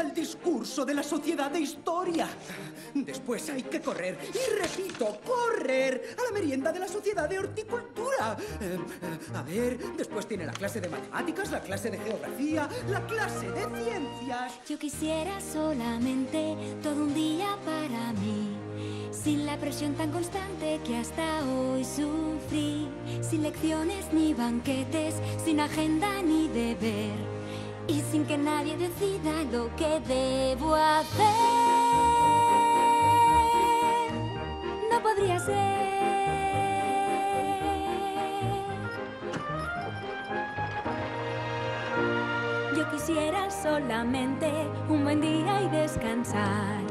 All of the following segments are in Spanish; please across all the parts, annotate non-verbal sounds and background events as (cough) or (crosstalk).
al discurso de la sociedad de historia. Después hay que correr, y repito, correr a la merienda de la sociedad de horticultura. Eh, eh, a ver, después tiene la clase de matemáticas, la clase de geografía, la clase de ciencias. Yo quisiera solamente todo un día para mí. Sin la presión tan constante que hasta hoy sufrí, sin lecciones ni banquetes, sin agenda ni deber, y sin que nadie decida lo que debo hacer. No podría ser. Yo quisiera solamente un buen día y descansar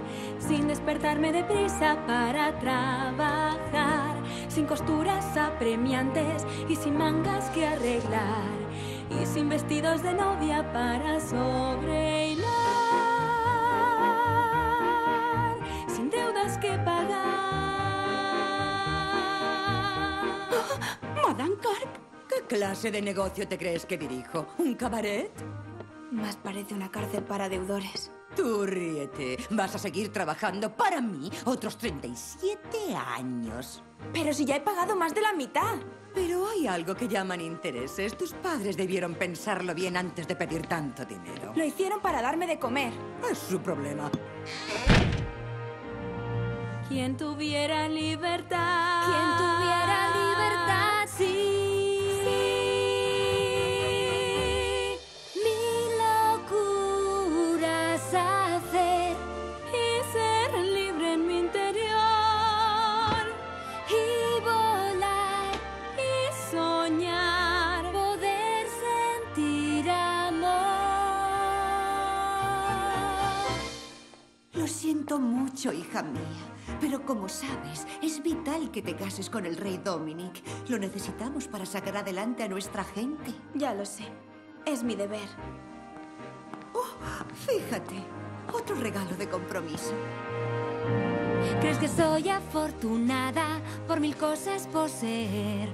sin despertarme deprisa para trabajar, sin costuras apremiantes y sin mangas que arreglar, sin vestidos de novia para sobrehilar, sin deudas que pagar. (gasps) Madame Carp, ¿qué clase de negocio te crees que dirijo? ¿Un cabaret? Más parece una cárcel para deudores. Tú ríete. Vas a seguir trabajando para mí otros 37 años. Pero si ya he pagado más de la mitad. Pero hay algo que llaman intereses. Tus padres debieron pensarlo bien antes de pedir tanto dinero. Lo hicieron para darme de comer. Es su problema. Quien tuviera libertad. Quien tuviera siento mucho, hija mía. Pero como sabes, es vital que te cases con el rey Dominic. Lo necesitamos para sacar adelante a nuestra gente. Ya lo sé. Es mi deber. Fíjate, otro regalo de compromiso. ¿Crees que soy afortunada por mil cosas poseer?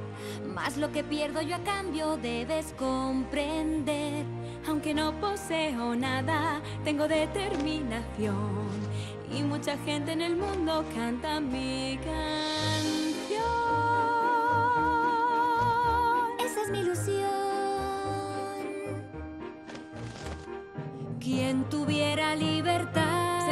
Más lo que pierdo yo a cambio debes comprender. Aunque no poseo nada, tengo determinación. Y mucha gente en el mundo canta mi canción. Esa es mi ilusión. Quien tuviera libertad,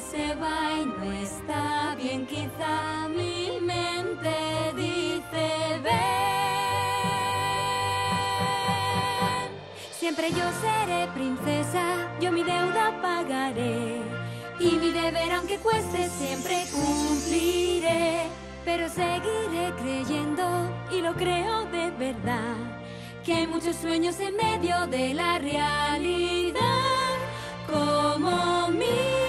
se va y no está bien, quizá mi mente dice ven. Siempre yo seré princesa, yo mi deuda pagaré. Y mi deber, aunque cueste, siempre cumpliré. Pero seguiré creyendo, y lo creo de verdad, que hay muchos sueños en medio de la realidad, como mi.